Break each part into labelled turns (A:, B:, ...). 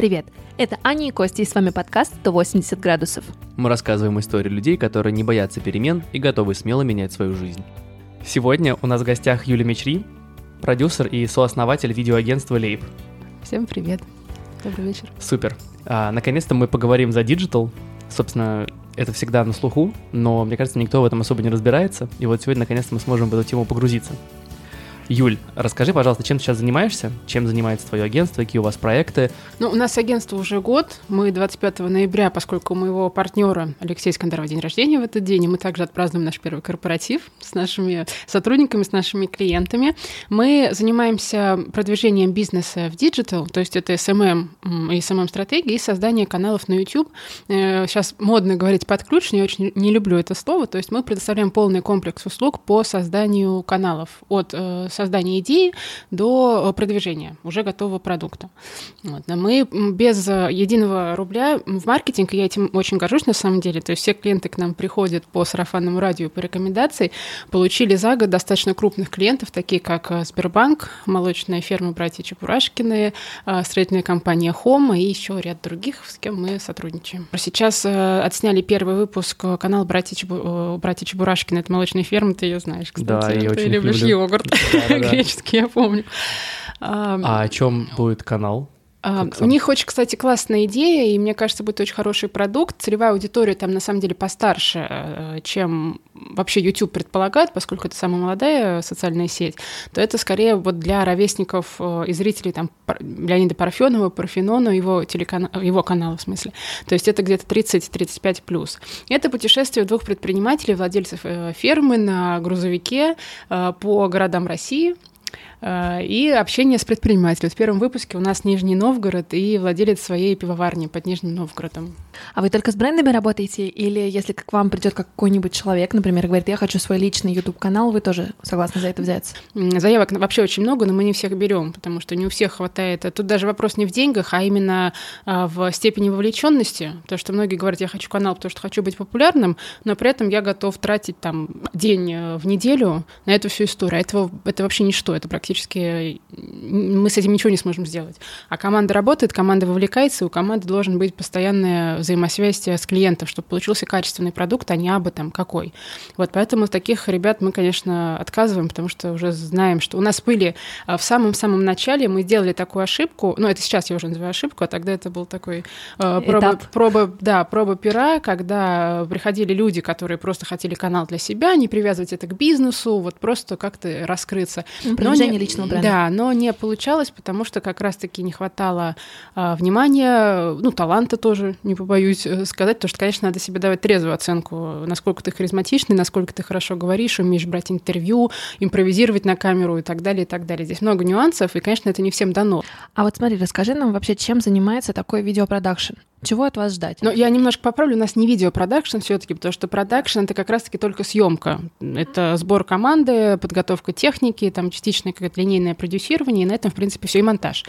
A: Привет! Это Аня и Костя, и с вами подкаст «180 градусов».
B: Мы рассказываем истории людей, которые не боятся перемен и готовы смело менять свою жизнь. Сегодня у нас в гостях Юлия Мечри, продюсер и сооснователь видеоагентства Лейб.
C: Всем привет. Добрый вечер.
B: Супер. А, наконец-то мы поговорим за digital. Собственно, это всегда на слуху, но мне кажется, никто в этом особо не разбирается. И вот сегодня наконец-то мы сможем в эту тему погрузиться. Юль, расскажи, пожалуйста, чем ты сейчас занимаешься? Чем занимается твое агентство? Какие у вас проекты?
C: Ну, у нас агентство уже год. Мы 25 ноября, поскольку у моего партнера Алексея Искандарова день рождения в этот день, и мы также отпразднуем наш первый корпоратив с нашими сотрудниками, с нашими клиентами. Мы занимаемся продвижением бизнеса в digital, то есть это SMM и SMM-стратегии, и создание каналов на YouTube. Сейчас э, модно говорить под ключ, не очень не люблю это слово. То есть мы предоставляем полный комплекс услуг по созданию каналов от э, создания идеи до э, продвижения уже готового продукта. Вот. Мы без э, единого рубля в маркетинг, и я этим очень горжусь на самом деле, то есть все клиенты к нам приходят по сарафанному радио по рекомендации, получили за год достаточно крупных клиентов, такие как э, Сбербанк, молочная ферма братья Чепурашкины, строительная компания Хома и еще ряд других, с кем мы сотрудничаем. Сейчас отсняли первый выпуск канала братья, Чебу... братья Чебурашкины, это молочная ферма, ты ее знаешь, кстати.
B: Да, я
C: ты
B: очень
C: любишь
B: люблю.
C: йогурт. Да, греческий, я помню.
B: А о чем будет канал?
C: А, у них очень, кстати, классная идея, и мне кажется, будет очень хороший продукт. Целевая аудитория там на самом деле постарше, э, чем вообще YouTube предполагает, поскольку это самая молодая социальная сеть, то это скорее вот для ровесников э, и зрителей там Леонида Парфенова, Парфенона, его, телеканал, его канала в смысле. То есть это где-то 30-35 плюс. Это путешествие двух предпринимателей, владельцев э, фермы на грузовике по городам России – и общение с предпринимателем. В первом выпуске у нас Нижний Новгород и владелец своей пивоварни под Нижним Новгородом.
A: А вы только с брендами работаете? Или если к вам придет какой-нибудь человек, например, говорит, я хочу свой личный YouTube-канал, вы тоже согласны за это взяться?
C: Заявок вообще очень много, но мы не всех берем, потому что не у всех хватает. Тут даже вопрос не в деньгах, а именно а, в степени вовлеченности. Потому что многие говорят, я хочу канал, потому что хочу быть популярным, но при этом я готов тратить там день э, в неделю на эту всю историю. Это, это вообще ничто, это практически практически мы с этим ничего не сможем сделать. А команда работает, команда вовлекается, и у команды должен быть постоянная взаимосвязь с клиентом, чтобы получился качественный продукт, а не абы там какой. Вот поэтому таких ребят мы, конечно, отказываем, потому что уже знаем, что у нас были а, в самом-самом начале, мы сделали такую ошибку, ну это сейчас я уже называю ошибку, а тогда это был такой э, проба, проба, да, проба пера, когда приходили люди, которые просто хотели канал для себя, не привязывать это к бизнесу, вот просто как-то раскрыться.
A: Продвижение личного бренда.
C: Да, но не получалось, потому что как раз-таки не хватало а, внимания, ну, таланта тоже, не побоюсь э, сказать, потому что, конечно, надо себе давать трезвую оценку, насколько ты харизматичный, насколько ты хорошо говоришь, умеешь брать интервью, импровизировать на камеру и так далее, и так далее. Здесь много нюансов, и, конечно, это не всем дано.
A: А вот смотри, расскажи нам вообще, чем занимается такой видеопродакшн? Чего от вас ждать?
C: Ну, я немножко поправлю, у нас не видеопродакшн все-таки, потому что продакшн это как раз-таки только съемка. Это сбор команды, подготовка техники, там частичное какое-то линейное продюсирование, и на этом, в принципе, все и монтаж.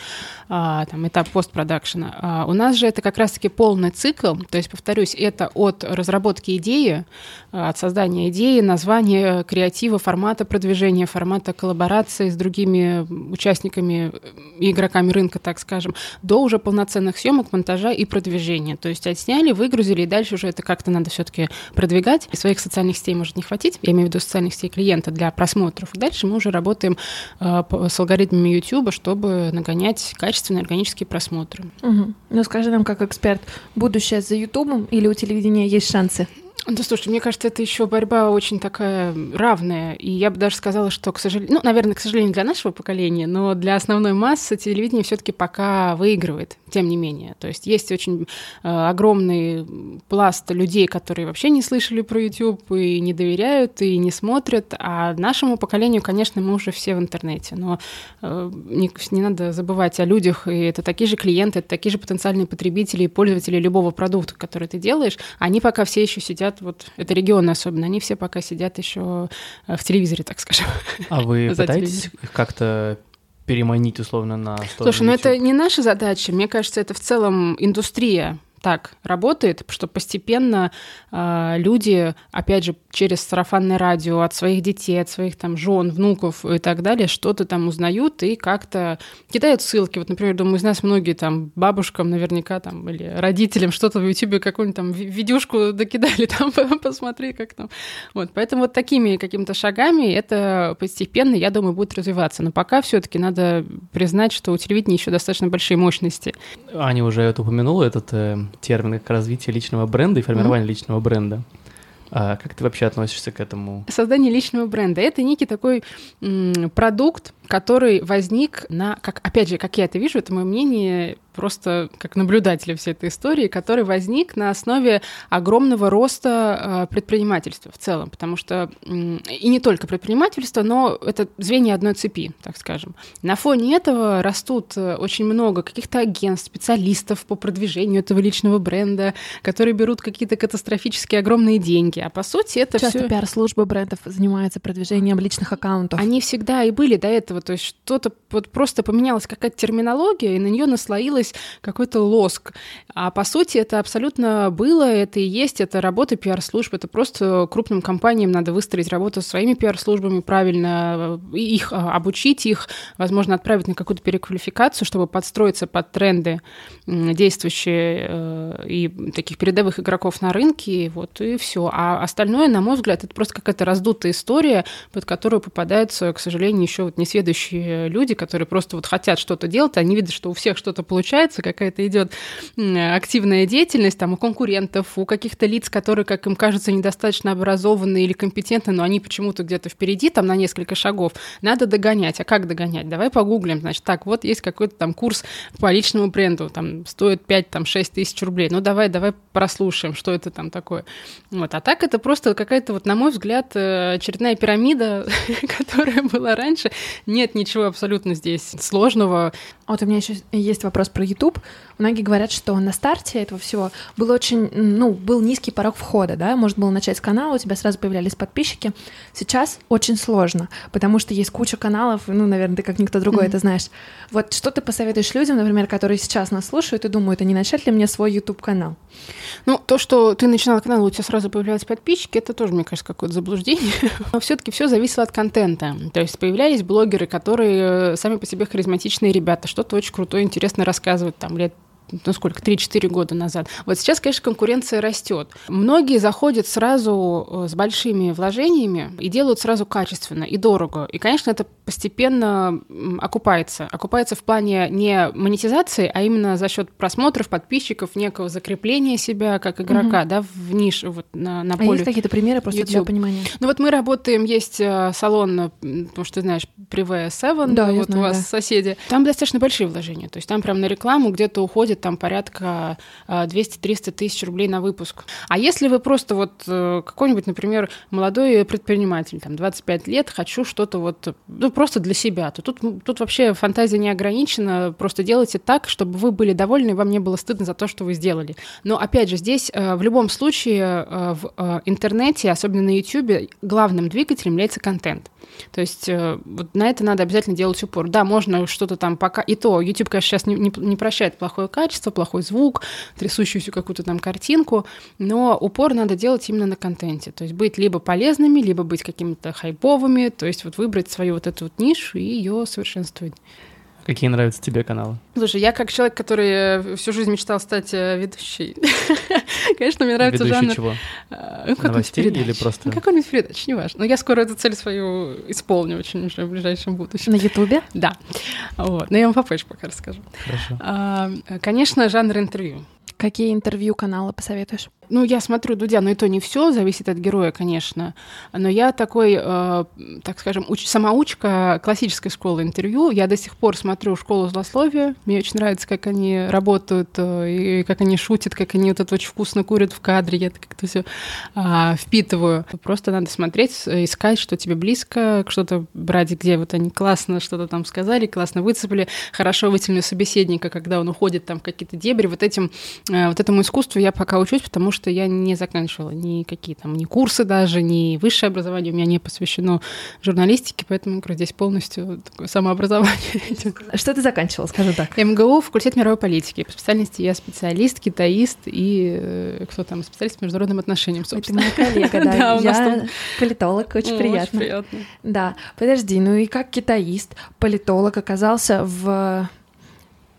C: А, там этап постпродакшена. А, у нас же это как раз-таки полный цикл, то есть, повторюсь, это от разработки идеи, а, от создания идеи, названия, креатива, формата продвижения, формата коллаборации с другими участниками и игроками рынка, так скажем, до уже полноценных съемок, монтажа и продвижения продвижения. То есть отсняли, выгрузили, и дальше уже это как-то надо все-таки продвигать. И своих социальных сетей может не хватить, я имею в виду социальных сетей клиента для просмотров. Дальше мы уже работаем э, с алгоритмами YouTube, чтобы нагонять качественные органические просмотры.
A: Угу. Ну скажи нам, как эксперт, будущее за YouTube или у телевидения есть шансы?
C: Да, слушай, мне кажется, это еще борьба очень такая равная. И я бы даже сказала, что, к сожалению, ну, наверное, к сожалению, для нашего поколения, но для основной массы телевидение все-таки пока выигрывает, тем не менее. То есть есть очень э, огромный пласт людей, которые вообще не слышали про YouTube и не доверяют, и не смотрят. А нашему поколению, конечно, мы уже все в интернете. Но э, не, не надо забывать о людях, и это такие же клиенты, это такие же потенциальные потребители и пользователи любого продукта, который ты делаешь. Они пока все еще сидят сидят, вот это регионы особенно, они все пока сидят еще э, в телевизоре, так скажем.
B: А вы пытаетесь их как-то переманить условно на
C: Слушай, ну это не наша задача, мне кажется, это в целом индустрия так работает, что постепенно э, люди, опять же, через сарафанное радио от своих детей, от своих там жен, внуков и так далее, что-то там узнают и как-то кидают ссылки. Вот, например, думаю, из нас многие там бабушкам наверняка там или родителям что-то в Ютубе какую-нибудь там видюшку докидали, там посмотри, как там. Вот, поэтому вот такими какими-то шагами это постепенно, я думаю, будет развиваться. Но пока все-таки надо признать, что у телевидения еще достаточно большие мощности.
B: Аня уже это упомянула, этот э, термин как развитие личного бренда и формирование mm-hmm. личного бренда. А как ты вообще относишься к этому?
C: Создание личного бренда — это некий такой м, продукт, который возник на, как, опять же, как я это вижу, это мое мнение просто как наблюдателя всей этой истории, который возник на основе огромного роста э, предпринимательства в целом, потому что и не только предпринимательство, но это звенья одной цепи, так скажем. На фоне этого растут э, очень много каких-то агентств, специалистов по продвижению этого личного бренда, которые берут какие-то катастрофические огромные деньги, а по сути это
A: Часто
C: всё...
A: пиар-службы брендов занимаются продвижением личных аккаунтов.
C: Они всегда и были до этого, то есть что-то вот просто поменялась какая-то терминология, и на нее наслоилась появилась какой-то лоск. А по сути это абсолютно было, это и есть, это работа пиар-служб, это просто крупным компаниям надо выстроить работу своими пиар-службами правильно, их а, обучить их, возможно, отправить на какую-то переквалификацию, чтобы подстроиться под тренды действующие э, и таких передовых игроков на рынке, вот и все. А остальное, на мой взгляд, это просто какая-то раздутая история, под которую попадаются, к сожалению, еще вот несведущие люди, которые просто вот хотят что-то делать, они видят, что у всех что-то получается, получается, какая-то идет активная деятельность там у конкурентов, у каких-то лиц, которые, как им кажется, недостаточно образованы или компетентны, но они почему-то где-то впереди, там на несколько шагов. Надо догонять. А как догонять? Давай погуглим. Значит, так, вот есть какой-то там курс по личному бренду, там стоит 5-6 тысяч рублей. Ну давай, давай прослушаем, что это там такое. Вот. А так это просто какая-то, вот, на мой взгляд, э, очередная пирамида, которая была раньше. Нет ничего абсолютно здесь сложного.
A: Вот у меня еще есть вопрос про YouTube. Многие говорят, что на старте этого всего был очень, ну, был низкий порог входа, да, можно было начать с канала, у тебя сразу появлялись подписчики. Сейчас очень сложно, потому что есть куча каналов, ну, наверное, ты как никто другой mm-hmm. это знаешь. Вот что ты посоветуешь людям, например, которые сейчас нас слушают и думают, а не начать ли мне свой YouTube-канал?
C: Ну, то, что ты начинала канал, у тебя сразу появлялись подписчики, это тоже, мне кажется, какое-то заблуждение. Но все-таки все зависело от контента. То есть появлялись блогеры, которые сами по себе харизматичные ребята, что-то очень крутое, интересно рассказывают там лет ну сколько, 3-4 года назад. Вот сейчас, конечно, конкуренция растет. Многие заходят сразу э, с большими вложениями и делают сразу качественно и дорого. И, конечно, это постепенно окупается. Окупается в плане не монетизации, а именно за счет просмотров, подписчиков, некого закрепления себя как игрока, угу. да, в нише, вот на, на поле. А
A: есть какие-то примеры просто YouTube. для понимания?
C: Ну вот мы работаем, есть э, салон, потому что ты знаешь, Privé 7,
A: да,
C: вот
A: знаю,
C: у вас
A: да.
C: соседи. Там достаточно большие вложения. То есть там прям на рекламу где-то уходит там порядка 200-300 э, тысяч рублей на выпуск. А если вы просто вот э, какой-нибудь, например, молодой предприниматель, там 25 лет, хочу что-то вот, ну просто для себя, то тут, тут вообще фантазия не ограничена, просто делайте так, чтобы вы были довольны, и вам не было стыдно за то, что вы сделали. Но опять же, здесь э, в любом случае в интернете, особенно на YouTube, главным двигателем является контент. То есть вот на это надо обязательно делать упор. Да, можно что-то там пока... И то, YouTube, конечно, сейчас не, не, не прощает плохое качество, плохой звук, трясущуюся какую-то там картинку, но упор надо делать именно на контенте, то есть быть либо полезными, либо быть какими-то хайповыми, то есть вот выбрать свою вот эту вот нишу и ее совершенствовать.
B: Какие нравятся тебе каналы?
C: Слушай, я как человек, который э, всю жизнь мечтал стать э, ведущей, конечно, мне нравится
B: Ведущий
C: жанр...
B: чего?
C: Э, ну,
B: Новостей или просто...
C: Ну, какой-нибудь передач, неважно. Но я скоро эту цель свою исполню очень уже в ближайшем будущем.
A: На Ютубе?
C: Да. Вот. Но я вам попозже пока расскажу.
B: Хорошо.
C: Конечно, жанр интервью.
A: Какие интервью каналы посоветуешь?
C: Ну, я смотрю Дудя, но и то не все, зависит от героя, конечно. Но я такой, э, так скажем, уч- самоучка классической школы интервью. Я до сих пор смотрю «Школу злословия». Мне очень нравится, как они работают, э, и как они шутят, как они вот это очень вкусно курят в кадре. Я это как-то все э, впитываю. Просто надо смотреть, искать, что тебе близко, что-то брать, где вот они классно что-то там сказали, классно выцепили, хорошо вытянули собеседника, когда он уходит там в какие-то дебри. Вот этим, э, вот этому искусству я пока учусь, потому что что я не заканчивала никакие там, ни курсы даже, ни высшее образование у меня не посвящено журналистике, поэтому говорю, здесь полностью такое самообразование.
A: Что ты заканчивала, скажу так?
C: МГУ, факультет мировой политики. По специальности я специалист, китаист и э, кто там, специалист по международным отношениям, собственно.
A: Это моя коллега, да. Я политолог, очень приятно.
C: Очень приятно.
A: Да, подожди, ну и как китаист, политолог оказался в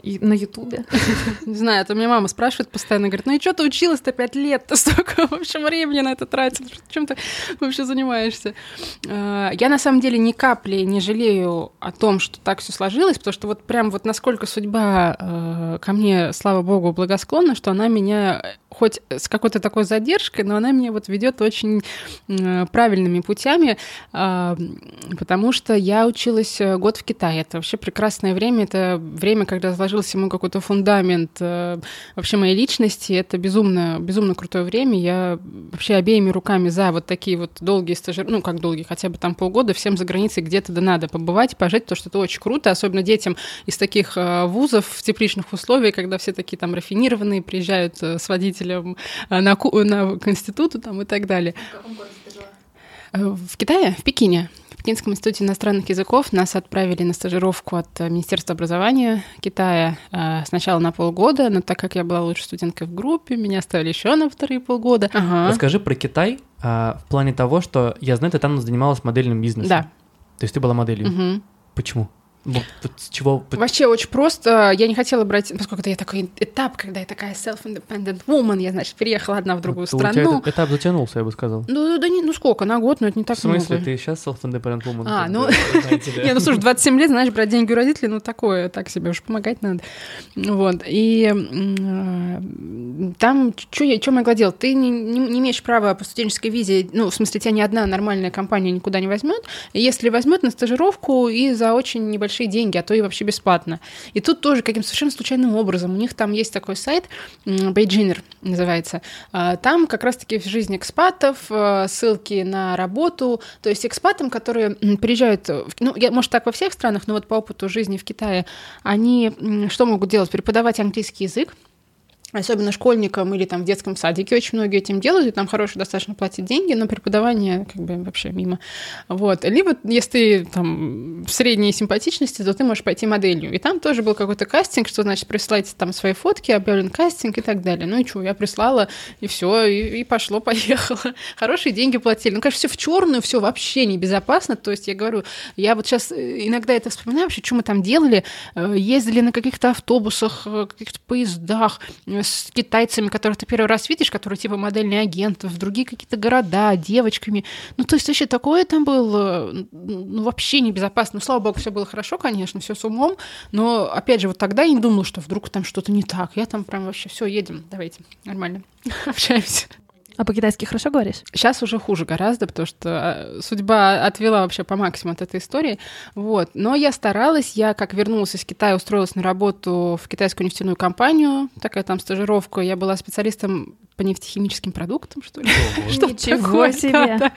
A: и на Ютубе.
C: Не знаю, это меня мама спрашивает постоянно, говорит, ну и что ты училась-то пять лет, ты столько, в общем, времени на это тратил, чем ты вообще занимаешься? А, я на самом деле ни капли не жалею о том, что так все сложилось, потому что вот прям вот насколько судьба э, ко мне, слава богу, благосклонна, что она меня хоть с какой-то такой задержкой, но она меня вот ведет очень правильными путями, а, потому что я училась э, год в Китае. Это вообще прекрасное время, это время, когда сложился мой какой-то фундамент э, вообще моей личности. Это безумно, безумно крутое время. Я вообще обеими руками за вот такие вот долгие стажи, ну как долгие, хотя бы там полгода, всем за границей где-то да надо побывать, пожить, потому что это очень круто, особенно детям из таких э, вузов в тепличных условиях, когда все такие там рафинированные, приезжают с водителем руководителем э, на, на к институту там, и так далее. В каком городе ты жила? Э, в Китае, в Пекине. В Пекинском институте иностранных языков нас отправили на стажировку от э, Министерства образования Китая сначала на полгода, но так как я была лучшей студенткой в группе, меня оставили еще на вторые полгода.
B: Ага. Расскажи про Китай а, в плане того, что я знаю, ты там занималась модельным бизнесом.
C: Да.
B: То есть ты была моделью.
C: Угу.
B: Почему? Вот, с чего...
C: Вообще очень просто. Я не хотела брать, поскольку это я такой этап, когда я такая self-independent woman, я, значит, переехала одна в другую вот страну.
B: У тебя этап затянулся, я бы сказал.
C: Ну, да не, ну сколько, на год, но это не так
B: много. В смысле,
C: много.
B: ты сейчас self-independent woman?
C: А, ну... Не, ну слушай, 27 лет, знаешь, брать деньги у родителей, ну такое, так себе уж помогать надо. Вот, и там, что я, могла делать? Ты не, не, не имеешь права по студенческой визе, ну, в смысле, тебя ни одна нормальная компания никуда не возьмет. Если возьмет на стажировку и за очень небольшой большие деньги, а то и вообще бесплатно. И тут тоже каким-то совершенно случайным образом. У них там есть такой сайт, Бейджинер называется. А, там как раз-таки в жизни экспатов, а, ссылки на работу. То есть экспатам, которые приезжают, ну, я, может, так во всех странах, но вот по опыту жизни в Китае, они что могут делать? Преподавать английский язык, особенно школьникам или там в детском садике очень многие этим делают, и там хорошие достаточно платят деньги, но преподавание как бы вообще мимо. Вот. Либо, если ты там средней симпатичности, то ты можешь пойти моделью. И там тоже был какой-то кастинг, что значит присылайте там свои фотки, объявлен кастинг и так далее. Ну и что, я прислала, и все, и, и пошло, поехало. Хорошие деньги платили. Ну, конечно, все в черную, все вообще небезопасно. То есть я говорю, я вот сейчас э, иногда это вспоминаю вообще, что мы там делали. Э, ездили на каких-то автобусах, э, каких-то поездах, с китайцами, которых ты первый раз видишь, которые типа модельные агенты, в другие какие-то города, девочками. Ну, то есть вообще такое там было, ну, вообще небезопасно. Ну, слава богу, все было хорошо, конечно, все с умом, но, опять же, вот тогда я не думала, что вдруг там что-то не так. Я там прям вообще все едем, давайте, нормально, общаемся.
A: А по-китайски хорошо говоришь?
C: Сейчас уже хуже гораздо, потому что а, судьба отвела вообще по максимуму от этой истории. Вот. Но я старалась, я как вернулась из Китая, устроилась на работу в китайскую нефтяную компанию, такая там стажировка. Я была специалистом по нефтехимическим продуктам, что ли.
A: Ничего себе!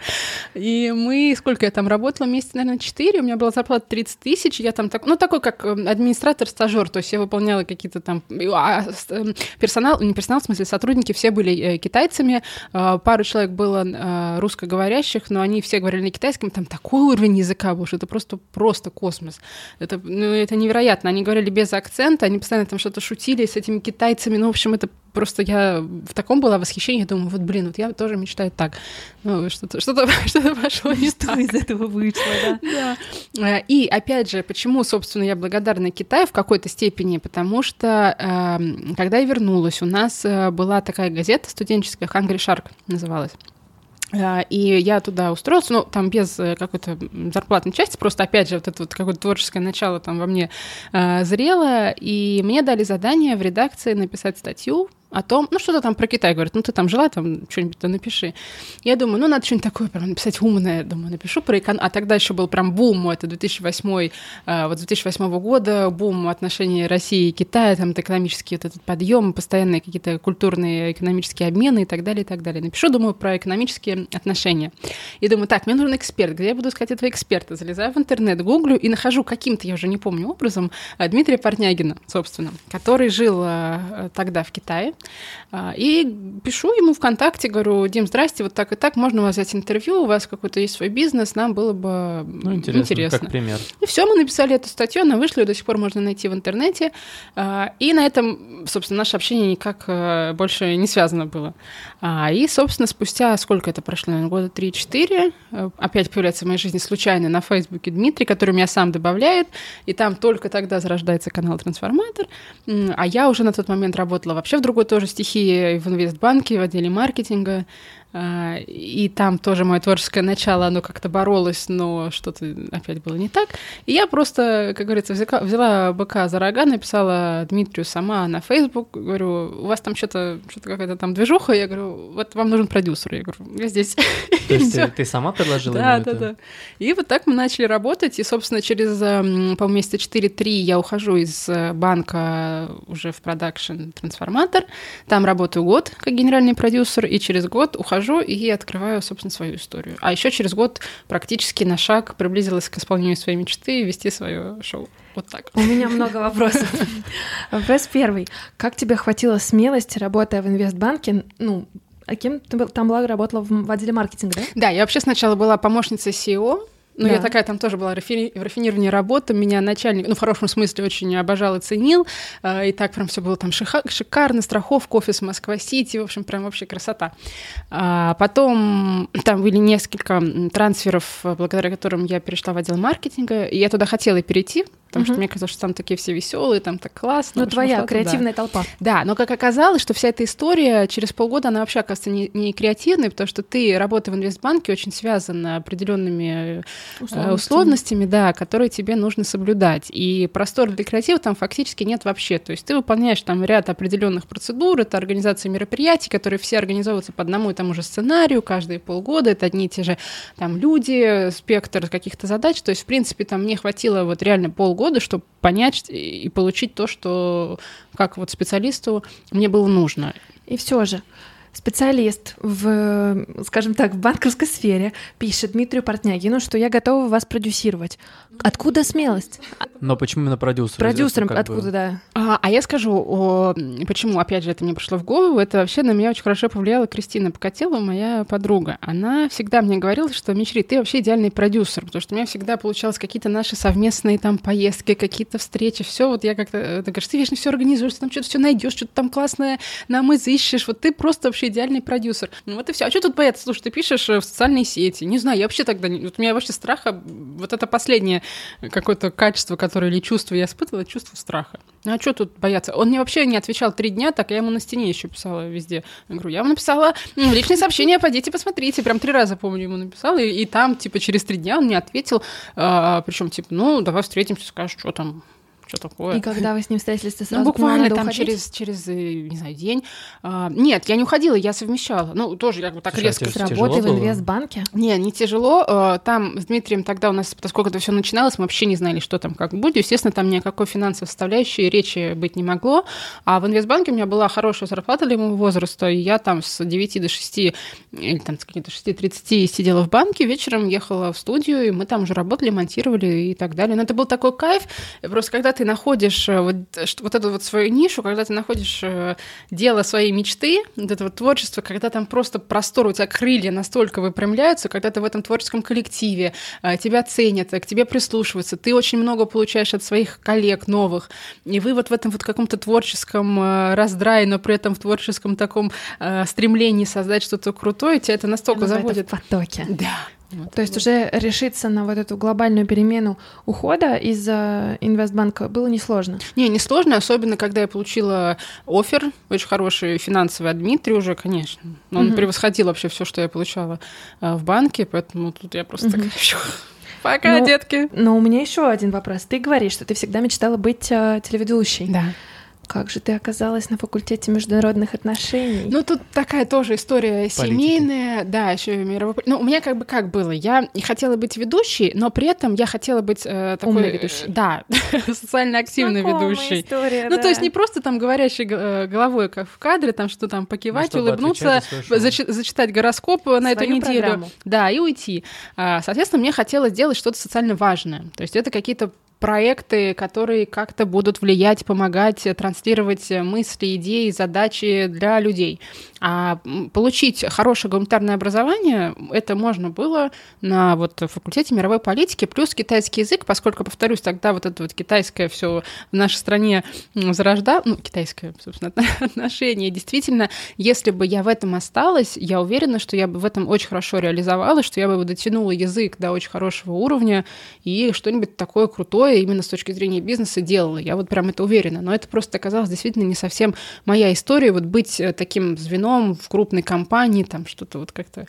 C: И мы, сколько я там работала, месяца, наверное, 4, у меня была зарплата 30 тысяч, я там, так, ну, такой как эм, администратор-стажер, то есть я выполняла какие-то там... А, эм, персонал, не персонал, в смысле, сотрудники все были э, китайцами, а, пару человек было а, русскоговорящих, но они все говорили на китайском, там такой уровень языка был, что это просто, просто космос. Это, ну, это невероятно. Они говорили без акцента, они постоянно там что-то шутили с этими китайцами, ну, в общем, это просто я в таком была восхищении, думаю, вот, блин, вот я тоже мечтаю так. Ну, что-то что что пошло не
A: Что из этого вышло,
C: да. да. И, опять же, почему, собственно, я благодарна Китаю в какой-то степени, потому что, эм, когда я вернулась, у нас э, была такая газета студенческая, Hungry Shark называлась. Э, и я туда устроился, ну, там без э, какой-то зарплатной части, просто, опять же, вот это вот какое-то творческое начало там во мне э, зрело, и мне дали задание в редакции написать статью о том, ну что-то там про Китай говорят, ну ты там жила, там что-нибудь то напиши. Я думаю, ну надо что-нибудь такое прям написать умное, думаю, напишу про экон... А тогда еще был прям бум, это 2008, э, вот 2008 года, бум отношений России и Китая, там экономический вот этот подъем, постоянные какие-то культурные экономические обмены и так далее, и так далее. Напишу, думаю, про экономические отношения. И думаю, так, мне нужен эксперт, где я буду искать этого эксперта? Залезаю в интернет, гуглю и нахожу каким-то, я уже не помню образом, э, Дмитрия Парнягина, собственно, который жил э, тогда в Китае, и пишу ему ВКонтакте, говорю, Дим, здрасте, вот так и так, можно у вас взять интервью, у вас какой-то есть свой бизнес, нам было бы
B: ну, интересно, интересно. как пример.
C: И все, мы написали эту статью, она вышла, ее до сих пор можно найти в интернете. А, и на этом, собственно, наше общение никак э, больше не связано было. А, и, собственно, спустя сколько это прошло, наверное, года 3-4, э, опять появляется в моей жизни случайно на Фейсбуке Дмитрий, который меня сам добавляет, и там только тогда зарождается канал «Трансформатор», а я уже на тот момент работала вообще в другой тоже стихии, в инвестбанке, в отделе маркетинга, и там тоже мое творческое начало, оно как-то боролось, но что-то опять было не так. И я просто, как говорится, взяла, взяла быка за рога, написала Дмитрию сама на Facebook, говорю, у вас там что-то, что-то какая-то там движуха, я говорю, вот вам нужен продюсер. Я говорю, я здесь.
B: То есть ты, ты сама предложила
C: Да, да, да. И вот так мы начали работать, и, собственно, через, по месяца 4-3 я ухожу из э, банка уже в продакшн трансформатор, там работаю год как генеральный продюсер, и через год ухожу прихожу и открываю, собственно, свою историю. А еще через год практически на шаг приблизилась к исполнению своей мечты и вести свое шоу. Вот так.
A: У меня много вопросов. Вопрос первый. Как тебе хватило смелости, работая в инвестбанке, ну, а кем ты там была, работала в, в отделе маркетинга, да?
C: Да, я вообще сначала была помощницей SEO, ну, да. я такая там тоже была рафини... в рафинировании работы. Меня начальник, ну, в хорошем смысле, очень обожал и ценил. Э, и так прям все было там шиха... шикарно, страховка, офис Москва-Сити, в общем, прям вообще красота. А потом там были несколько трансферов, благодаря которым я перешла в отдел маркетинга. И я туда хотела перейти, потому угу. что мне казалось, что там такие все веселые, там так классно.
A: Ну, твоя креативная
C: туда.
A: толпа.
C: Да, но как оказалось, что вся эта история через полгода, она вообще, оказывается, не, не креативной, потому что ты, работая в инвестбанке, очень связана определенными э, условностями. условностями, да, которые тебе нужно соблюдать. И простор для креатива там фактически нет вообще. То есть ты выполняешь там ряд определенных процедур, это организация мероприятий, которые все организовываются по одному и тому же сценарию каждые полгода, это одни и те же там люди, спектр каких-то задач. То есть, в принципе, там мне хватило вот реально полгода года, чтобы понять и получить то, что как вот специалисту мне было нужно.
A: И все же, специалист в, скажем так, в банковской сфере пишет Дмитрию Портнягину, что я готова вас продюсировать. Откуда смелость?
B: Но почему именно продюсер?
A: Продюсером откуда, бы... да.
C: А, а я скажу, о, почему, опять же, это мне пришло в голову. Это вообще на меня очень хорошо повлияла Кристина Покатела, моя подруга. Она всегда мне говорила, что, Мичри, ты вообще идеальный продюсер, потому что у меня всегда получалось какие-то наши совместные там поездки, какие-то встречи, все. Вот я как-то, ты говоришь, ты вечно все организуешь, ты там что-то все найдешь, что-то там классное нам изыщешь. Вот ты просто вообще идеальный продюсер. Ну вот и все. А что тут бояться? Слушай, ты пишешь э, в социальные сети. Не знаю, я вообще тогда... Вот у меня вообще страха... Вот это последнее какое-то качество, которое или чувство я испытывала, чувство страха. Ну а что тут бояться? Он мне вообще не отвечал три дня, так я ему на стене еще писала везде. Я говорю, я вам написала личное сообщение, пойдите посмотрите. Прям три раза, помню, ему написала. И, и там, типа, через три дня он мне ответил. А, причем, типа, ну, давай встретимся, скажешь, что там, что такое.
A: И когда вы с ним встретились, ты ну, сразу
C: ну, буквально там через, через, э, не знаю, день. А, нет, я не уходила, я совмещала. Ну, тоже как бы так Слушай, резко.
A: С работы в инвестбанке?
C: Не, не тяжело. А, там с Дмитрием тогда у нас, поскольку это все начиналось, мы вообще не знали, что там как будет. Естественно, там никакой финансовой составляющей речи быть не могло. А в инвестбанке у меня была хорошая зарплата для моего возраста, и я там с 9 до 6, или там с каких-то 6.30 сидела в банке, вечером ехала в студию, и мы там уже работали, монтировали и так далее. Но это был такой кайф. Просто когда ты находишь Э, вот, вот эту вот свою нишу, когда ты находишь э, дело своей мечты, вот это вот творчество, когда там просто простор, у тебя крылья настолько выпрямляются, когда ты в этом творческом коллективе, э, тебя ценят, к тебе прислушиваются, ты очень много получаешь от своих коллег новых, и вы вот в этом вот каком-то творческом раздрае, но при этом в творческом таком стремлении создать что-то крутое, тебя это настолько ну, заводит.
A: Это в потоке.
C: Да.
A: Вот То есть уже решиться на вот эту глобальную перемену ухода из инвестбанка было несложно?
C: Не, не сложно, особенно когда я получила офер, очень хороший финансовый от Дмитрия уже, конечно. Он угу. превосходил вообще все, что я получала а, в банке, поэтому тут я просто угу. такая, пока, ну, детки.
A: Но у меня еще один вопрос. Ты говоришь, что ты всегда мечтала быть э, телеведущей.
C: Да.
A: Как же ты оказалась на факультете международных отношений?
C: Ну, тут такая тоже история Политики. семейная, да, еще мировой. Ну, у меня как бы как было. Я не хотела быть ведущей, но при этом я хотела быть э, такой...
A: Умной ведущей.
C: Да, социально активной ведущей.
A: История,
C: ну,
A: да.
C: то есть не просто там говорящей э, головой, как в кадре, там что там покивать, ну, улыбнуться, зач- зачитать гороскоп на Свою эту неделю. Программу. Да, и уйти. А, соответственно, мне хотелось сделать что-то социально важное. То есть это какие-то проекты, которые как-то будут влиять, помогать, транслировать мысли, идеи, задачи для людей. А получить хорошее гуманитарное образование это можно было на вот факультете мировой политики плюс китайский язык, поскольку, повторюсь, тогда вот это вот китайское все в нашей стране зарождало, ну, китайское, собственно, отношение. Действительно, если бы я в этом осталась, я уверена, что я бы в этом очень хорошо реализовалась, что я бы дотянула язык до очень хорошего уровня и что-нибудь такое крутое именно с точки зрения бизнеса делала. Я вот прям это уверена. Но это просто оказалось действительно не совсем моя история, вот быть э, таким звеном в крупной компании, там что-то вот как-то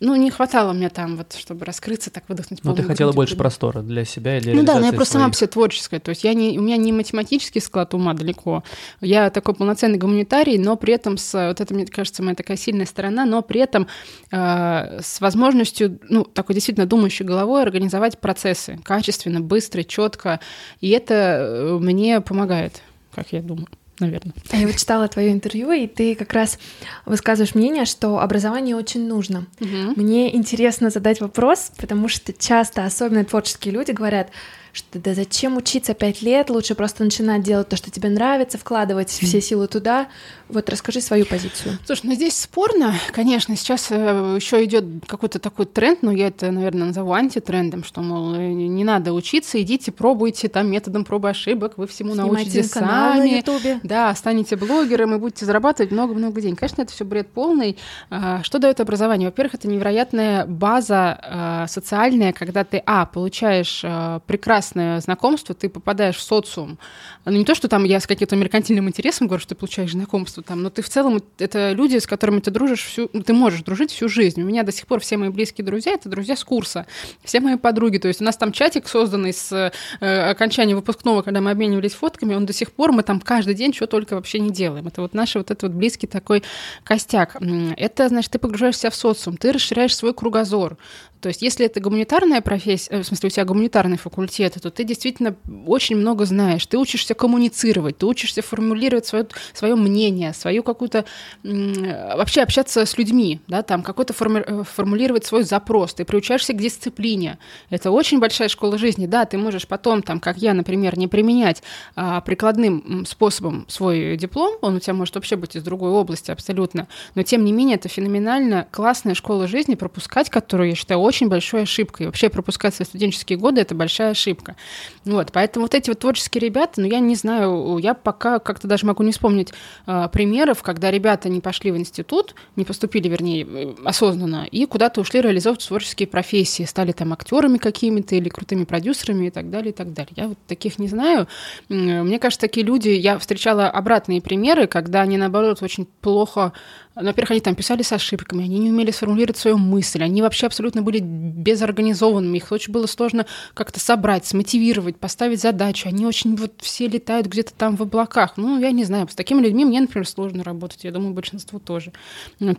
C: ну, не хватало мне там вот, чтобы раскрыться, так выдохнуть.
B: Ну, ты хотела больше простора для себя или
C: Ну да, но я просто своих... сама все творческая. То есть я не, у меня не математический склад ума далеко. Я такой полноценный гуманитарий, но при этом с... Вот это, мне кажется, моя такая сильная сторона, но при этом э, с возможностью, ну, такой действительно думающей головой организовать процессы качественно, быстро, четко. И это э, мне помогает, как я думаю наверное.
A: Я вот читала твое интервью, и ты как раз высказываешь мнение, что образование очень нужно. Угу. Мне интересно задать вопрос, потому что часто, особенно творческие люди, говорят, что да зачем учиться пять лет, лучше просто начинать делать то, что тебе нравится, вкладывать все силы туда. Вот расскажи свою позицию.
C: Слушай, ну здесь спорно, конечно, сейчас э, еще идет какой-то такой тренд, но я это, наверное, назову антитрендом, что, мол, э, не надо учиться, идите, пробуйте там методом пробы ошибок, вы всему
A: Снимайте
C: научитесь
A: сами.
C: На да, станете блогером и будете зарабатывать много-много денег. Конечно, это все бред полный. А, что дает образование? Во-первых, это невероятная база а, социальная, когда ты, а, получаешь а, прекрасный прекрасное знакомство, ты попадаешь в социум. Ну, не то, что там я с каким-то меркантильным интересом говорю, что ты получаешь знакомство там, но ты в целом, это люди, с которыми ты дружишь всю, ну, ты можешь дружить всю жизнь. У меня до сих пор все мои близкие друзья — это друзья с курса. Все мои подруги. То есть у нас там чатик, созданный с э, окончания выпускного, когда мы обменивались фотками, он до сих пор, мы там каждый день что только вообще не делаем. Это вот наш вот этот вот близкий такой костяк. Это, значит, ты погружаешься в социум, ты расширяешь свой кругозор. То есть, если это гуманитарная профессия, э, в смысле, у тебя гуманитарный факультет, то ты действительно очень много знаешь. Ты учишься коммуницировать, ты учишься формулировать свое, свое мнение, свою какую-то... Вообще общаться с людьми, да, там какой-то форми, э, формулировать свой запрос. Ты приучаешься к дисциплине. Это очень большая школа жизни. Да, ты можешь потом, там, как я, например, не применять а, прикладным способом свой диплом, он у тебя может вообще быть из другой области абсолютно, но тем не менее это феноменально классная школа жизни, пропускать которую, я считаю, очень большой ошибкой. Вообще пропускать свои студенческие годы — это большая ошибка. Вот, поэтому вот эти вот творческие ребята, ну, я не знаю, я пока как-то даже могу не вспомнить э, примеров, когда ребята не пошли в институт, не поступили, вернее, осознанно, и куда-то ушли реализовывать творческие профессии, стали там актерами какими-то или крутыми продюсерами и так далее, и так далее. Я вот таких не знаю. Мне кажется, такие люди, я встречала обратные примеры, когда они, наоборот, очень плохо во-первых, они там писали с ошибками, они не умели сформулировать свою мысль, они вообще абсолютно были безорганизованными, их очень было сложно как-то собрать, смотивировать, поставить задачу. Они очень вот все летают где-то там в облаках. Ну, я не знаю, с такими людьми мне, например, сложно работать, я думаю, большинству тоже.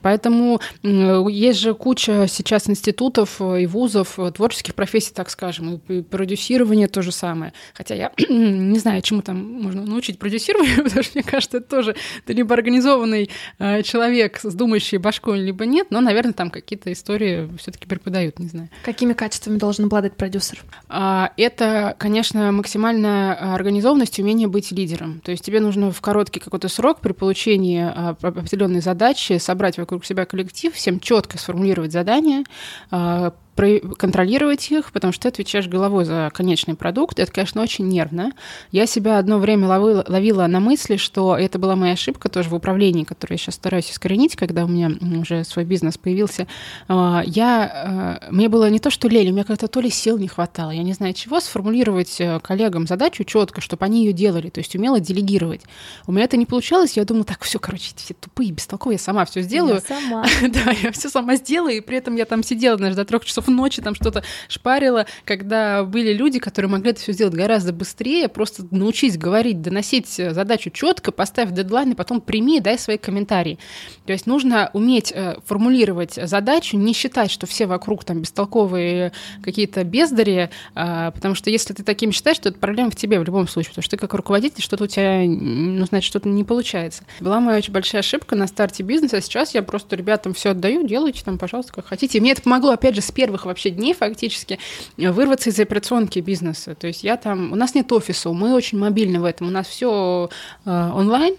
C: Поэтому есть же куча сейчас институтов и вузов, творческих профессий, так скажем, и продюсирование то же самое. Хотя я не знаю, чему там можно научить продюсированию, потому что мне кажется, это тоже ты либо организованный э, человек, человек с думающей башкой, либо нет, но, наверное, там какие-то истории все-таки преподают, не знаю.
A: Какими качествами должен обладать продюсер?
C: А, это, конечно, максимальная организованность, умение быть лидером. То есть тебе нужно в короткий какой-то срок при получении а, определенной задачи собрать вокруг себя коллектив, всем четко сформулировать задание, а, контролировать их, потому что ты отвечаешь головой за конечный продукт. Это, конечно, очень нервно. Я себя одно время ловила, ловила на мысли, что это была моя ошибка тоже в управлении, которую я сейчас стараюсь искоренить, когда у меня уже свой бизнес появился. А, я, э, мне было не то, что лень, у меня как-то то ли сил не хватало, я не знаю чего, сформулировать э, коллегам задачу четко, чтобы они ее делали, то есть умела делегировать. У меня это не получалось, я думала, так, все, короче, все тупые, бестолковые, я сама все сделаю.
A: Я сама.
C: да, я все сама сделаю, и при этом я там сидела, даже до трех часов ночи там что-то шпарила, когда были люди, которые могли это все сделать гораздо быстрее, просто научись говорить, доносить э, задачу четко, поставь дедлайн, и потом прими, дай свои комментарии. То есть нужно уметь э, формулировать задачу, не считать, что все вокруг там бестолковые какие-то бездари, э, потому что если ты таким считаешь, то это проблема в тебе в любом случае, потому что ты как руководитель, что-то у тебя, ну, значит, что-то не получается. Была моя очень большая ошибка на старте бизнеса, а сейчас я просто ребятам все отдаю, делайте там, пожалуйста, как хотите. И мне это помогло, опять же, с первым первых вообще дней фактически вырваться из операционки бизнеса. То есть я там, у нас нет офиса, мы очень мобильны в этом, у нас все э, онлайн,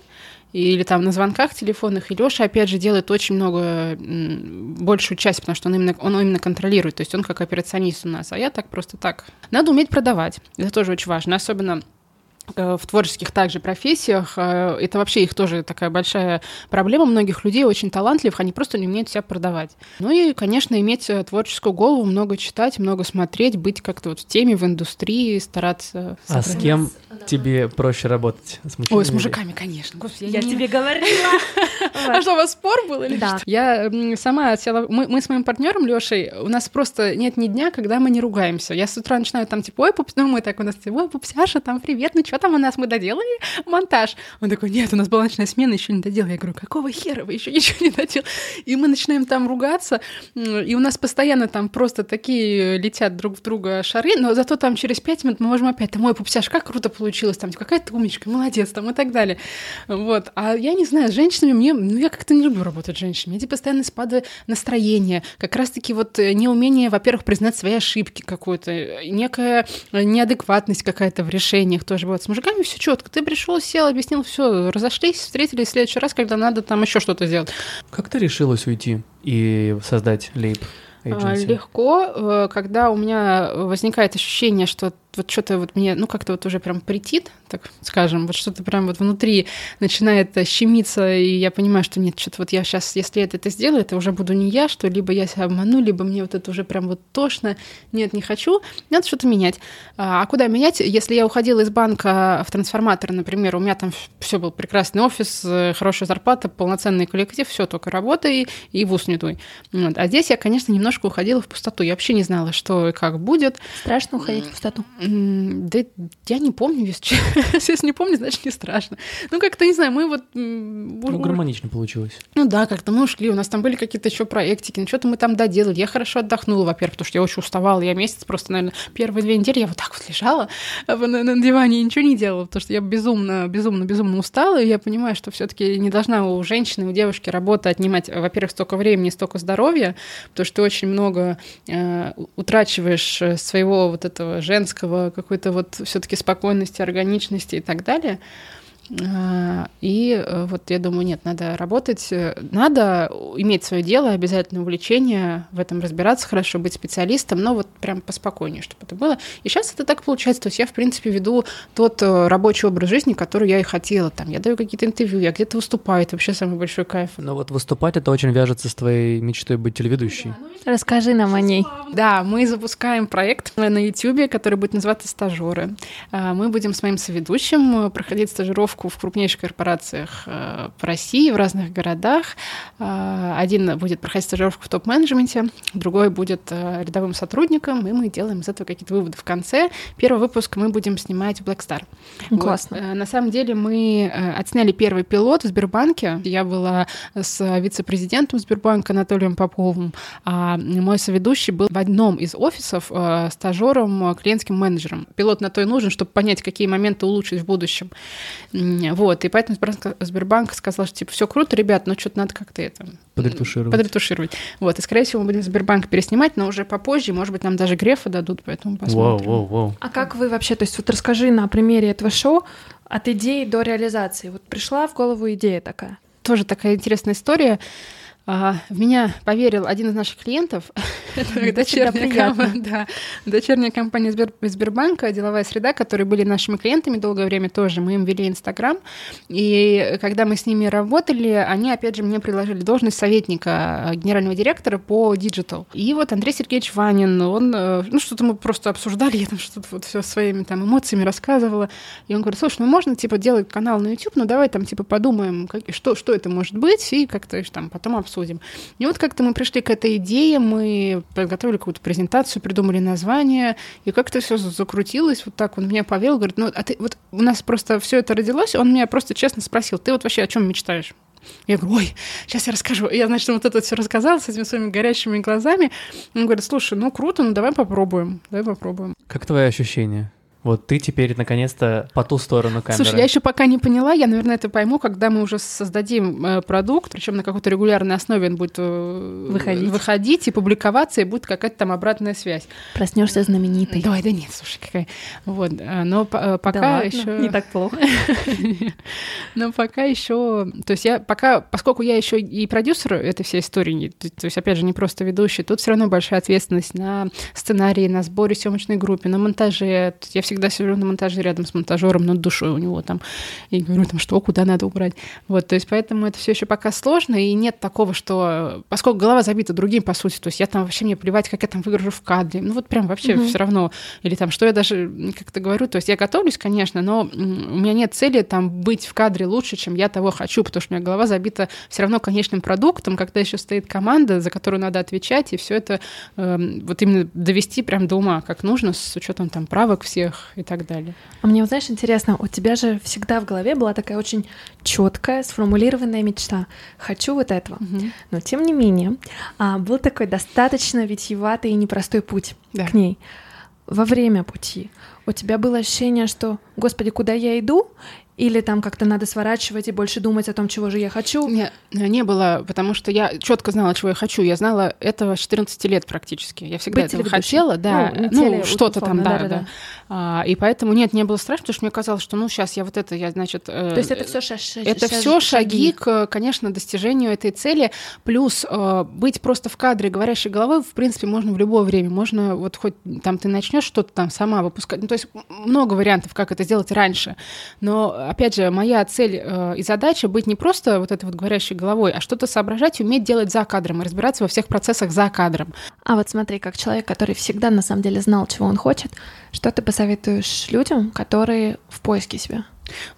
C: или там на звонках телефонных. И Лёша, опять же, делает очень много, большую часть, потому что он именно, он именно контролирует, то есть он как операционист у нас, а я так просто так. Надо уметь продавать, это тоже очень важно, особенно Э, в творческих также профессиях. Э, это вообще их тоже такая большая проблема. Многих людей очень талантливых, они просто не умеют себя продавать. Ну и, конечно, иметь э, творческую голову, много читать, много смотреть, быть как-то вот в теме, в индустрии, стараться...
B: А с кем тебе проще работать?
C: С мужчинами? Ой, с мужиками, конечно.
A: Господи, я, я не... тебе говорила.
C: А что, у вас спор был или
A: Да.
C: Я сама села... Мы с моим партнером Лешей, у нас просто нет ни дня, когда мы не ругаемся. Я с утра начинаю там типа, ой, пупс, ну мы так у нас, ой, пупсяша, там, привет, ну что там у нас, мы доделали монтаж? Он такой, нет, у нас была ночная смена, еще не доделали. Я говорю, какого хера вы еще ничего не доделали? И мы начинаем там ругаться, и у нас постоянно там просто такие летят друг в друга шары, но зато там через пять минут мы можем опять, там, ой, пупсяш, как круто получилось, там, какая ты умничка, молодец, там, и так далее. Вот. А я не знаю, с женщинами мне, ну, я как-то не люблю работать с женщинами. Эти постоянные спады настроения, как раз-таки вот неумение, во-первых, признать свои ошибки какой-то, некая неадекватность какая-то в решениях тоже. Вот с мужиками все четко. Ты пришел, сел, объяснил, все, разошлись, встретились в следующий раз, когда надо там еще что-то сделать.
B: Как ты решилась уйти и создать лейб?
C: Agency? Легко, э, когда у меня возникает ощущение, что вот что-то вот мне, ну, как-то вот уже прям притит, так скажем, вот что-то прям вот внутри начинает щемиться, и я понимаю, что нет, что-то вот я сейчас, если я это сделаю, это уже буду не я, что либо я себя обману, либо мне вот это уже прям вот тошно, нет, не хочу, надо что-то менять. А, а куда менять? Если я уходила из банка в трансформатор, например, у меня там все был прекрасный офис, э, хорошая зарплата, полноценный коллектив, все только работай и в ус не дуй. Вот. А здесь я, конечно, немножко уходила в пустоту, я вообще не знала, что и как будет.
A: Страшно уходить в пустоту?
C: Да я не помню, если Если не помню, значит, не страшно. Ну, как-то, не знаю, мы вот...
B: Ну, гармонично получилось.
C: Ну да, как-то мы ушли, у нас там были какие-то еще проектики, ну, что-то мы там доделали. Я хорошо отдохнула, во-первых, потому что я очень уставала. Я месяц просто, наверное, первые две недели я вот так вот лежала на, на диване и ничего не делала, потому что я безумно, безумно, безумно устала, и я понимаю, что все таки не должна у женщины, у девушки работа отнимать, во-первых, столько времени, столько здоровья, потому что ты очень много э, утрачиваешь э, своего вот этого женского какой-то вот все таки спокойности, органичности и так далее. А, и э, вот я думаю, нет, надо работать, э, надо иметь свое дело, обязательно увлечение, в этом разбираться хорошо, быть специалистом, но вот прям поспокойнее, чтобы это было. И сейчас это так получается, то есть я, в принципе, веду тот э, рабочий образ жизни, который я и хотела. Там я даю какие-то интервью, я где-то выступаю, это вообще самый большой кайф.
B: Но вот выступать это очень вяжется с твоей мечтой быть телеведущей. Ну,
A: Расскажи нам о ней.
C: Да, мы запускаем проект на YouTube, который будет называться «Стажеры». А, мы будем с моим соведущим проходить стажировку в крупнейших корпорациях э, по России, в разных городах. Э, один будет проходить стажировку в топ-менеджменте, другой будет э, рядовым сотрудником, и мы делаем из этого какие-то выводы в конце. Первый выпуск мы будем снимать в Black Star.
A: Классно.
C: Вот. На самом деле мы отсняли первый пилот в Сбербанке. Я была с вице-президентом Сбербанка Анатолием Поповым, а мой соведущий был в одном из офисов стажером, клиентским менеджером. Пилот на то и нужен, чтобы понять, какие моменты улучшить в будущем. Вот, и поэтому Сбербанк сказал, что типа все круто, ребят, но что-то надо как-то это
B: подретушировать.
C: подретушировать. Вот, и скорее всего мы будем Сбербанк переснимать, но уже попозже, может быть, нам даже Грефа дадут, поэтому посмотрим.
B: Воу, воу, воу.
A: А как вы вообще, то есть вот расскажи на примере этого шоу от идеи до реализации. Вот пришла в голову идея такая.
C: Тоже такая интересная история. А, в меня поверил один из наших клиентов, дочерняя, да, дочерняя компания Сбер, Сбербанка, деловая среда, которые были нашими клиентами долгое время тоже. Мы им вели Инстаграм. И когда мы с ними работали, они, опять же, мне предложили должность советника а, генерального директора по digital. И вот Андрей Сергеевич Ванин, он, э, ну, что-то мы просто обсуждали, я там что-то вот все своими там эмоциями рассказывала. И он говорит, слушай, ну можно, типа, делать канал на YouTube, ну давай там, типа, подумаем, как, что, что это может быть, и как-то там потом обсудим обсудим. И вот как-то мы пришли к этой идее, мы подготовили какую-то презентацию, придумали название, и как-то все закрутилось, вот так он меня повел, говорит, ну, а ты, вот у нас просто все это родилось, он меня просто честно спросил, ты вот вообще о чем мечтаешь? Я говорю, ой, сейчас я расскажу. Я, значит, вот это все рассказала с этими своими горящими глазами. Он говорит, слушай, ну круто, ну давай попробуем, давай попробуем.
B: Как твои ощущения? Вот ты теперь наконец-то по ту сторону камеры.
C: Слушай, я еще пока не поняла, я, наверное, это пойму, когда мы уже создадим э, продукт, причем на какой-то регулярной основе он будет э,
A: выходить.
C: выходить и публиковаться, и будет какая-то там обратная связь.
A: Проснешься знаменитой.
C: Давай, да нет, слушай, какая. Вот, э, но пока да еще
A: не так плохо.
C: Но пока еще, то есть я пока, поскольку я еще и продюсер этой всей истории, то есть опять же не просто ведущий, тут все равно большая ответственность на сценарии, на сборе съемочной группе, на монтаже. Я всегда сижу на монтаже рядом с монтажером над душой у него там и говорю там, что, куда надо убрать. Вот, то есть поэтому это все еще пока сложно, и нет такого, что, поскольку голова забита другим, по сути, то есть я там вообще мне плевать, как я там выгружу в кадре, ну вот прям вообще mm-hmm. все равно, или там, что я даже как-то говорю, то есть я готовлюсь, конечно, но у меня нет цели там быть в кадре лучше, чем я того хочу, потому что у меня голова забита все равно конечным продуктом, когда еще стоит команда, за которую надо отвечать, и все это э, вот именно довести прям до ума, как нужно, с учетом там правок всех и так далее.
A: А мне, знаешь, интересно, у тебя же всегда в голове была такая очень четкая, сформулированная мечта. Хочу вот этого. Угу. Но тем не менее, а, был такой достаточно витьеватый и непростой путь да. к ней. Во время пути у тебя было ощущение, что, господи, куда я иду? Или там как-то надо сворачивать и больше думать о том, чего же я хочу?
C: Не, не было, потому что я четко знала, чего я хочу. Я знала этого с 14 лет практически. Я всегда Быть этого хотела, да. Ну, ну что-то там, да, да. да. А, и поэтому нет, не было страшно, потому что мне казалось, что ну сейчас я вот это, я, значит...
A: Э, То есть это все шаг,
C: Это все шаги к, конечно, достижению этой цели. Плюс э, быть просто в кадре говорящей головой, в принципе, можно в любое время. Можно вот хоть там ты начнешь что-то там сама выпускать. Ну, то есть много вариантов, как это сделать раньше. Но опять же, моя цель э, и задача быть не просто вот этой вот говорящей головой, а что-то соображать, уметь делать за кадром и разбираться во всех процессах за кадром.
A: А вот смотри, как человек, который всегда на самом деле знал, чего он хочет, что ты посоветуешь людям, которые в поиске себя?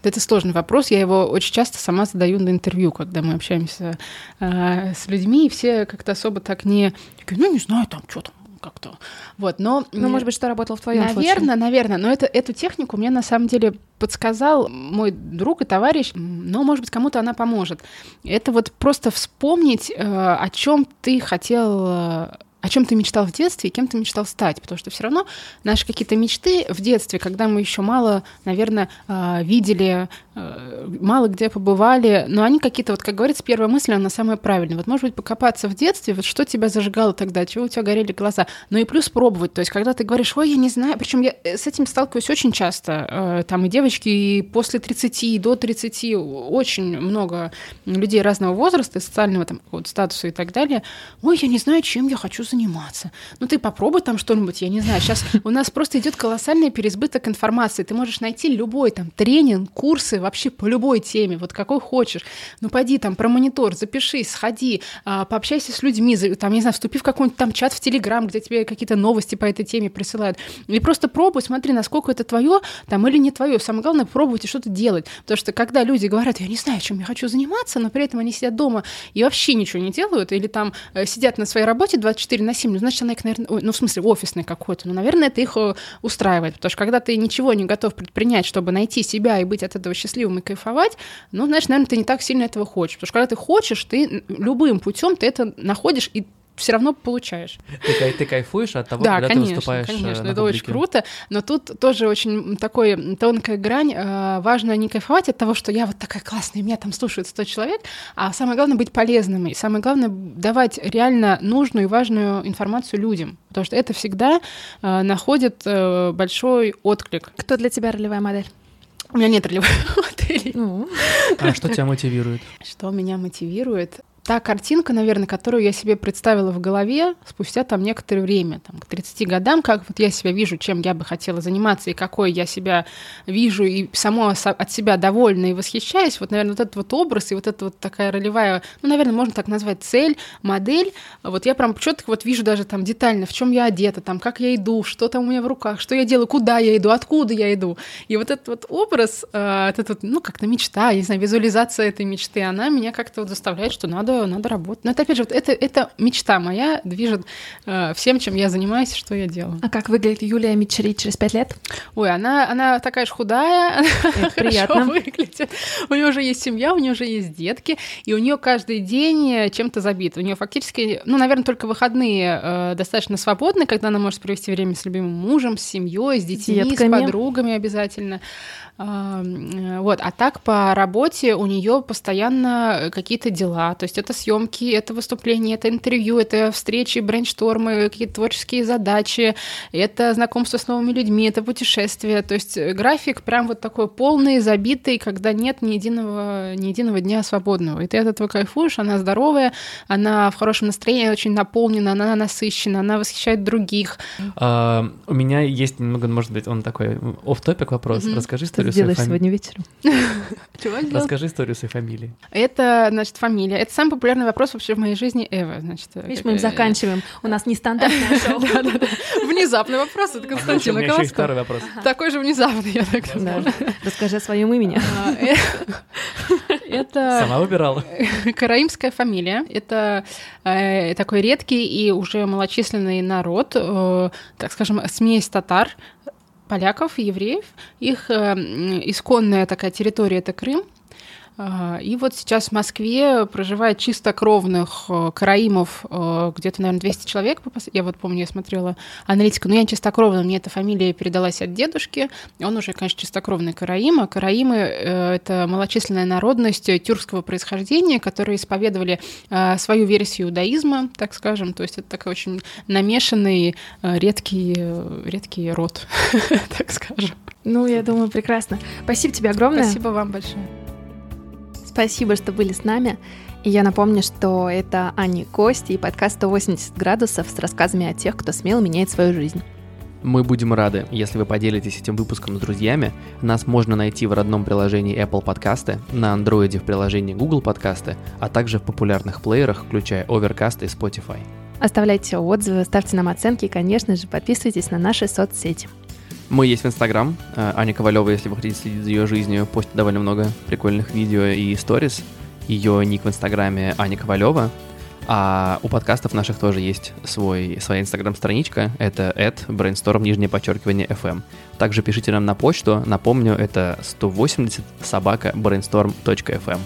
C: Вот это сложный вопрос. Я его очень часто сама задаю на интервью, когда мы общаемся э, с людьми, и все как-то особо так не... Ну, не знаю, там, что там, как-то. Вот, но...
A: Ну, может быть, что работало в твоем
C: Наверное,
A: случае?
C: наверное. Но это, эту технику мне на самом деле подсказал мой друг и товарищ, но, может быть, кому-то она поможет. Это вот просто вспомнить, э, о чем ты хотел о чем ты мечтал в детстве и кем ты мечтал стать, потому что все равно наши какие-то мечты в детстве, когда мы еще мало, наверное, а, видели, а, мало где побывали, но они какие-то, вот как говорится, первая мысль, она самая правильная. Вот, может быть, покопаться в детстве, вот что тебя зажигало тогда, чего у тебя горели глаза, ну и плюс пробовать, то есть когда ты говоришь, ой, я не знаю, причем я э, с этим сталкиваюсь очень часто, э, там и девочки и после 30, и до 30, очень много людей разного возраста, социального там вот, статуса и так далее, ой, я не знаю, чем я хочу заниматься. Ну ты попробуй там что-нибудь, я не знаю. Сейчас у нас просто идет колоссальный переизбыток информации. Ты можешь найти любой там тренинг, курсы вообще по любой теме, вот какой хочешь. Ну пойди там про монитор, запишись, сходи, а, пообщайся с людьми, там, не знаю, вступи в какой-нибудь там чат в Телеграм, где тебе какие-то новости по этой теме присылают. И просто пробуй, смотри, насколько это твое там или не твое. Самое главное, пробуйте что-то делать. Потому что когда люди говорят, я не знаю, чем я хочу заниматься, но при этом они сидят дома и вообще ничего не делают, или там э, сидят на своей работе 24 7, ну, значит, она их, наверное, ну, в смысле, офисный какой-то, ну, наверное, это их э, устраивает, потому что когда ты ничего не готов предпринять, чтобы найти себя и быть от этого счастливым и кайфовать, ну, значит, наверное, ты не так сильно этого хочешь, потому что когда ты хочешь, ты любым путем ты это находишь, и все равно получаешь.
B: Ты, ты кайфуешь от того,
C: да,
B: когда
C: конечно,
B: ты выступаешь
C: конечно,
B: э,
C: это
B: публике.
C: очень круто, но тут тоже очень такой тонкая грань. Э, важно не кайфовать от того, что я вот такая классная, меня там слушает 100 человек, а самое главное быть полезным, и самое главное давать реально нужную и важную информацию людям, потому что это всегда э, находит большой отклик.
A: Кто для тебя ролевая модель?
C: У меня нет ролевой модели.
A: Ну.
B: А что тебя мотивирует?
C: Что меня мотивирует? Та картинка, наверное, которую я себе представила в голове спустя там некоторое время, там, к 30 годам, как вот я себя вижу, чем я бы хотела заниматься, и какой я себя вижу, и само от себя довольна и восхищаюсь, вот, наверное, вот этот вот образ и вот эта вот такая ролевая, ну, наверное, можно так назвать, цель, модель, вот я прям четко вот вижу даже там детально, в чем я одета, там, как я иду, что там у меня в руках, что я делаю, куда я иду, откуда я иду. И вот этот вот образ, э, этот вот, ну, как-то мечта, я не знаю, визуализация этой мечты, она меня как-то вот заставляет, что надо надо, надо работать. Но это, опять же, вот это, это мечта моя, движет э, всем, чем я занимаюсь, что я делаю.
A: А как выглядит Юлия Мичери через пять лет?
C: Ой, она, она такая же худая,
A: Это приятно.
C: выглядит. У нее уже есть семья, у нее уже есть детки, и у нее каждый день чем-то забит. У нее фактически, ну, наверное, только выходные э, достаточно свободны, когда она может провести время с любимым мужем, с семьей, с детьми,
A: Детками.
C: с подругами обязательно. М, Вот, а так по работе у нее постоянно какие-то дела, то есть это съемки, это выступления, это интервью, это встречи, брейнштормы, какие-то творческие задачи, это знакомство с новыми людьми, это путешествия, то есть э, график прям вот такой полный, забитый, когда нет ни единого, ни единого дня свободного. И ты от этого кайфуешь, она здоровая, она в хорошем настроении, очень наполнена, она насыщена, она восхищает других.
B: А, у меня есть немного, может быть, он такой оф топик вопрос. Расскажи
A: Что
B: историю своей
A: делаешь
B: фами-
A: сегодня вечером?
C: Чего?
B: Расскажи историю своей фамилии.
C: Это, значит, фамилия. Это самый популярный вопрос вообще в моей жизни ever. Значит,
A: Видишь, мы им
C: э,
A: заканчиваем. У нас нестандартное шоу.
C: Внезапный вопрос от Константина Колоскова.
B: второй вопрос.
C: Такой же внезапный, я так скажу.
A: Расскажи о своем имени.
C: А, э, Это
B: Сама выбирала.
C: караимская фамилия. Это э, такой редкий и уже малочисленный народ, э, так скажем, смесь татар, поляков, евреев. Их э, исконная такая территория — это Крым. А, И вот сейчас в Москве проживает чистокровных э, караимов э, где-то, наверное, 200 человек. Я вот помню, я смотрела аналитику. Но я чистокровная, мне эта фамилия передалась от дедушки. Он уже, конечно, чистокровный караим. А караимы э, — это малочисленная народность тюркского происхождения, которые исповедовали свою версию иудаизма, так скажем. То есть это такой очень намешанный, редкий, редкий род, так скажем.
A: Ну, я думаю, прекрасно. Спасибо тебе огромное.
C: Спасибо вам большое.
A: Спасибо, что были с нами. И я напомню, что это Ани Кости и подкаст 180 градусов с рассказами о тех, кто смело меняет свою жизнь.
B: Мы будем рады, если вы поделитесь этим выпуском с друзьями. Нас можно найти в родном приложении Apple Подкасты, на андроиде в приложении Google Подкасты, а также в популярных плеерах, включая Overcast и Spotify.
A: Оставляйте отзывы, ставьте нам оценки и, конечно же, подписывайтесь на наши соцсети.
B: Мы есть в Инстаграм. Э, Аня Ковалева, если вы хотите следить за ее жизнью, постит довольно много прикольных видео и сторис. Ее ник в Инстаграме Аня Ковалева. А у подкастов наших тоже есть свой, своя инстаграм-страничка. Это at brainstorm, нижнее подчеркивание, FM. Также пишите нам на почту. Напомню, это 180 собака brainstorm.fm.